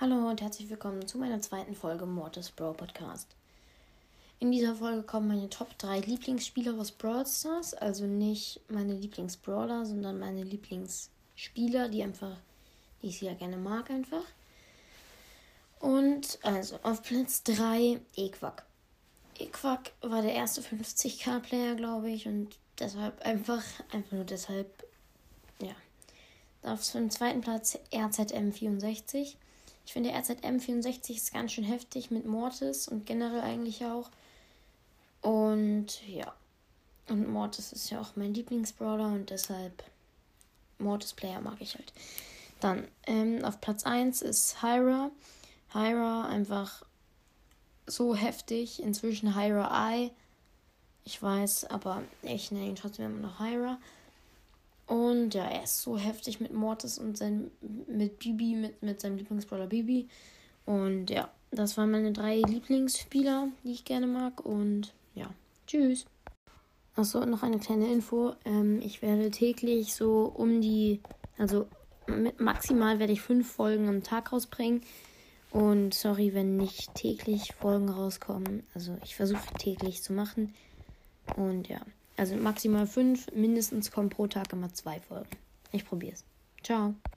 Hallo und herzlich willkommen zu meiner zweiten Folge Mortis Brawl Podcast. In dieser Folge kommen meine Top 3 Lieblingsspieler aus Brawl Stars, also nicht meine Lieblingsbrawler, sondern meine Lieblingsspieler, die einfach, die ich sehr gerne mag einfach. Und also auf Platz 3 Equak. Equak war der erste 50k Player, glaube ich, und deshalb einfach, einfach nur deshalb, ja. Auf dem zweiten Platz RZM64. Ich finde RZM64 ist ganz schön heftig mit Mortis und generell eigentlich auch. Und ja. Und Mortis ist ja auch mein Lieblingsbrawler und deshalb Mortis Player mag ich halt. Dann ähm, auf Platz 1 ist Hyra. Hyra einfach so heftig. Inzwischen Hyra Eye. Ich weiß, aber ich nenne ihn trotzdem immer noch Hyra. Und ja, er ist so heftig mit Mortis und sein, mit Bibi, mit, mit seinem Lieblingsbrawler Bibi. Und ja, das waren meine drei Lieblingsspieler, die ich gerne mag. Und ja, tschüss. Achso, noch eine kleine Info. Ähm, ich werde täglich so um die, also maximal werde ich fünf Folgen am Tag rausbringen. Und sorry, wenn nicht täglich Folgen rauskommen. Also ich versuche täglich zu machen. Und ja. Also maximal fünf, mindestens kommen pro Tag immer zwei Folgen. Ich probiere es. Ciao.